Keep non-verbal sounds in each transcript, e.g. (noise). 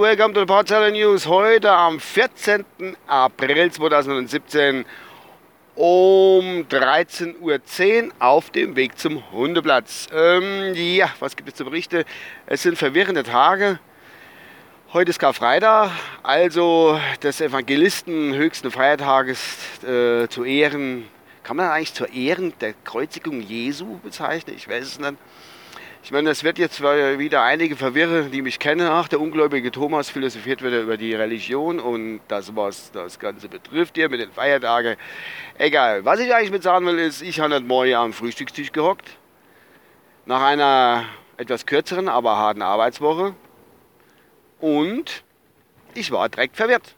Welcome to the Potsdamer News. Heute am 14. April 2017 um 13.10 Uhr auf dem Weg zum Hundeplatz. Ähm, ja, was gibt es zu berichten? Es sind verwirrende Tage. Heute ist Karfreitag, also des Evangelisten höchsten Feiertages äh, zu Ehren. Kann man eigentlich zur Ehren der Kreuzigung Jesu bezeichnen? Ich weiß es nicht. Ich meine, es wird jetzt wieder einige verwirren, die mich kennen. Ach, der ungläubige Thomas philosophiert wieder über die Religion und das, was das Ganze betrifft hier mit den Feiertagen. Egal. Was ich eigentlich mit sagen will, ist, ich habe heute Morgen am Frühstückstisch gehockt. Nach einer etwas kürzeren, aber harten Arbeitswoche. Und ich war direkt verwirrt.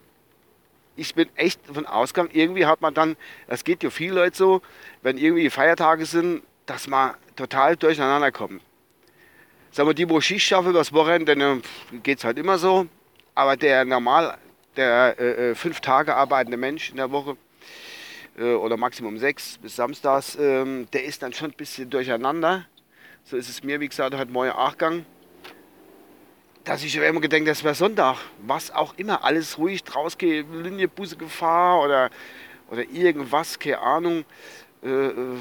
Ich bin echt von Ausgang. Irgendwie hat man dann, das geht ja vielen Leuten so, wenn irgendwie Feiertage sind, dass man total durcheinander kommt sagen wir, die, wo Schicht schaffen übers Wochenende, dann geht es halt immer so. Aber der normal, der äh, äh, fünf Tage arbeitende Mensch in der Woche äh, oder Maximum sechs bis samstags, äh, der ist dann schon ein bisschen durcheinander. So ist es mir, wie gesagt, heute Morgen Achgang. Dass ich immer gedacht das wäre Sonntag. Was auch immer, alles ruhig draus gehe, Linie, Busse, Gefahr oder, oder irgendwas, keine Ahnung. Äh, äh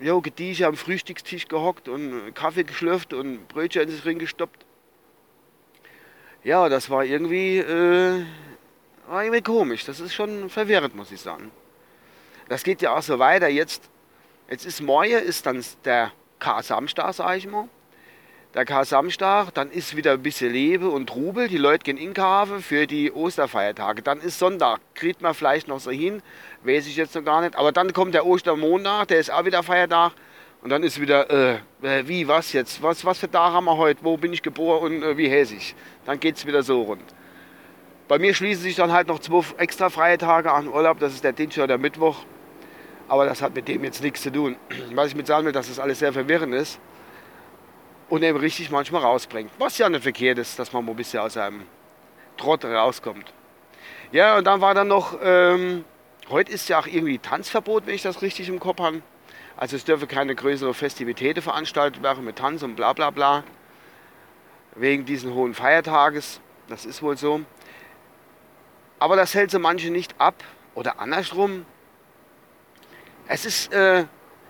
jo, gediege am Frühstückstisch gehockt und Kaffee geschlürft und Brötchen in sich reingestoppt. Ja, das war irgendwie, äh, war irgendwie komisch. Das ist schon verwirrend, muss ich sagen. Das geht ja auch so weiter. Jetzt, jetzt ist morgen ist dann der K-Samstag, sag ich mal. Der K-Samstag, dann ist wieder ein bisschen Lebe und Trubel. Die Leute gehen in Kave für die Osterfeiertage. Dann ist Sonntag. Kriegt man vielleicht noch so hin. Weiß ich jetzt noch gar nicht. Aber dann kommt der Ostermontag, der ist auch wieder Feiertag. Und dann ist wieder, äh, äh, wie, was jetzt? Was, was für Tag haben wir heute? Wo bin ich geboren und äh, wie ich? Dann geht es wieder so rund. Bei mir schließen sich dann halt noch zwei extra freie Tage an Urlaub. Das ist der Dienstag oder der Mittwoch. Aber das hat mit dem jetzt nichts zu tun. (clears throat) Was ich mit sagen will, dass das alles sehr verwirrend ist und eben richtig manchmal rausbringt. Was ja nicht verkehrt ist, dass man mal ein bisschen aus einem Trott rauskommt. Ja, und dann war dann noch, ähm, heute ist ja auch irgendwie Tanzverbot, wenn ich das richtig im Kopf habe. Also es dürfen keine größeren Festivitäten veranstaltet werden mit Tanz und bla bla bla. Wegen diesen hohen Feiertages. Das ist wohl so. Aber das hält so manche nicht ab. Oder andersrum. Es ist, äh,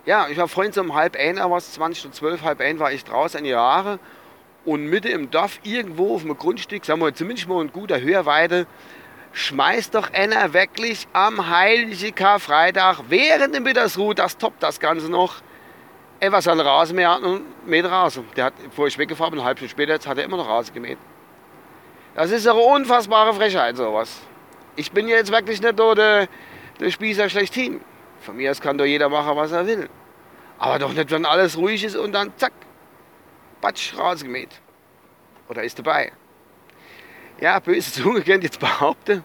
ja, ich war vorhin so um halb einer, was 20 und 12, halb ein war ich draußen eine Jahre und mitten im Dorf irgendwo auf dem Grundstück, sagen wir zumindest mal ein guter Hörweite, schmeißt doch einer wirklich am heiligen Karfreitag während dem Mittagsruhe, das toppt das Ganze noch, etwas an Rasenmäher und mäht Rasen. Der hat, bevor ich weggefahren bin, eine halbe Stunde später, jetzt hat er immer noch Rasen gemäht. Das ist eine unfassbare Frechheit, sowas. Ich bin jetzt wirklich nicht nur der, der Spießer schlechthin. Von mir aus kann doch jeder machen, was er will. Aber doch nicht, wenn alles ruhig ist und dann zack, patsch, rausgemäht. Oder ist dabei. Ja, böse Zunge kennt jetzt behaupten,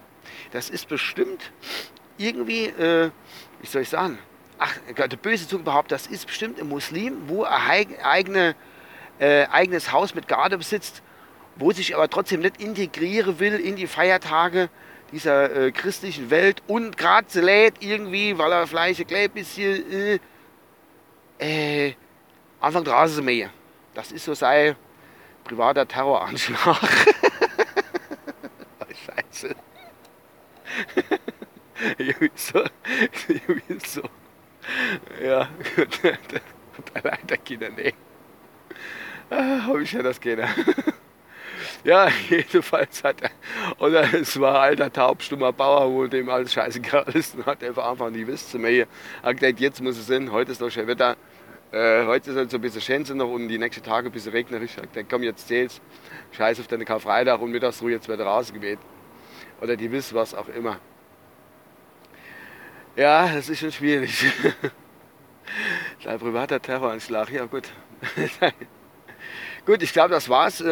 das ist bestimmt irgendwie, äh, wie soll ich sagen, ach, der böse Zunge behauptet, das ist bestimmt ein Muslim, wo ein eigene, äh, eigenes Haus mit Garde besitzt, wo sich aber trotzdem nicht integrieren will in die Feiertage dieser äh, christlichen Welt und gerade lädt irgendwie, weil er vielleicht ein bisschen äh, äh, Anfang draußen mähen. Das ist so sein privater Terroranschlag. (laughs) Scheiße. (laughs) irgendwie so. Irgendwie so. Ja, gut. Leider Kinder, nee. Ah, hab ich ja das gerne. (laughs) Ja, jedenfalls hat er, oder es war ein alter taubstummer Bauer, wo dem alles scheißegal ist, und hat einfach einfach nie wisst zu mir. Hat gesagt, jetzt muss es sein, heute ist doch schön Wetter. Äh, heute ist halt so ein bisschen Schänze noch und die nächsten Tage ein bisschen regnerisch. Hat gesagt, komm, jetzt zähl's. Scheiß auf deine Karfreitag und Mittagsruhe, jetzt wird rausgeweht. Oder die wissen was auch immer. Ja, das ist schon schwierig. (laughs) Ein privater Terroranschlag, ja gut. (laughs) gut, ich glaube, das war's.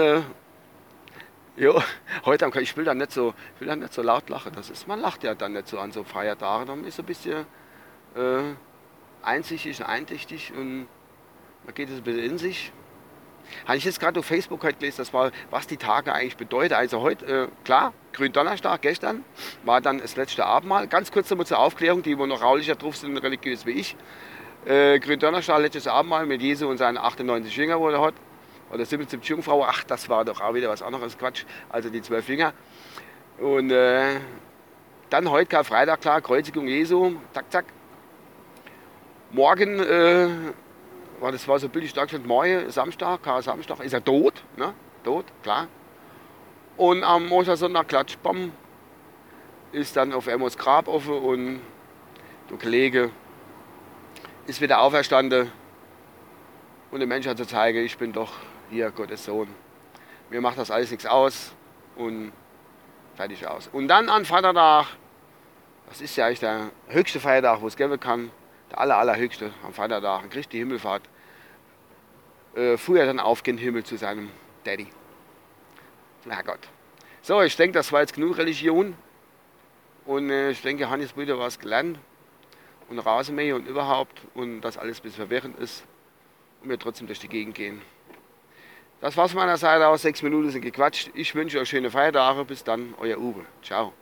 Jo, heute ich will dann nicht so, ich will dann nicht so laut lachen. Das ist, man lacht ja dann nicht so an so Feiertagen. Man ist ein bisschen äh, einsichtig und eintüchtig und man geht es ein bisschen in sich. Habe ich jetzt gerade auf Facebook halt gelesen, das war, was die Tage eigentlich bedeuten. Also heute, äh, klar, Gründonnerstag, gestern, war dann das letzte Abendmahl. Ganz kurz nochmal zur Aufklärung, die wo noch raulicher drauf sind, religiös wie ich. Äh, Gründonnerstag, letztes Abendmahl mit Jesu und seinen 98 Jüngern, er hat. Oder 77 Jungfrauen, ach, das war doch auch wieder was anderes, Quatsch, also die zwölf Jünger. Und äh, dann heute Karfreitag, klar, Kreuzigung Jesu, zack, zack. Morgen, äh, war das war so billig dargestellt, morgen, Samstag, Kar Samstag, ist er tot, ne? tot, klar. Und am Ostersonntag, klatsch, bam, ist dann auf Emmos Grab offen und der Kollege ist wieder auferstanden und dem Menschen zu zeigen, ich bin doch hier Gottes Sohn. Mir macht das alles nichts aus und fertig aus. Und dann an Vatertag, das ist ja eigentlich der höchste Feiertag, wo es geben kann, der aller, allerhöchste am Vatertag, kriegt die Himmelfahrt, äh, fuhr er dann auf den Himmel zu seinem Daddy, Herrgott. So, ich denke, das war jetzt genug Religion. Und äh, ich denke, Hannes wieder was gelernt. Und Rasenmäher und überhaupt. Und das alles ein bisschen verwirrend ist. Und wir trotzdem durch die Gegend gehen. Das war's meiner Seite aus. Sechs Minuten sind gequatscht. Ich wünsche euch schöne Feiertage. Bis dann, euer Uwe. Ciao.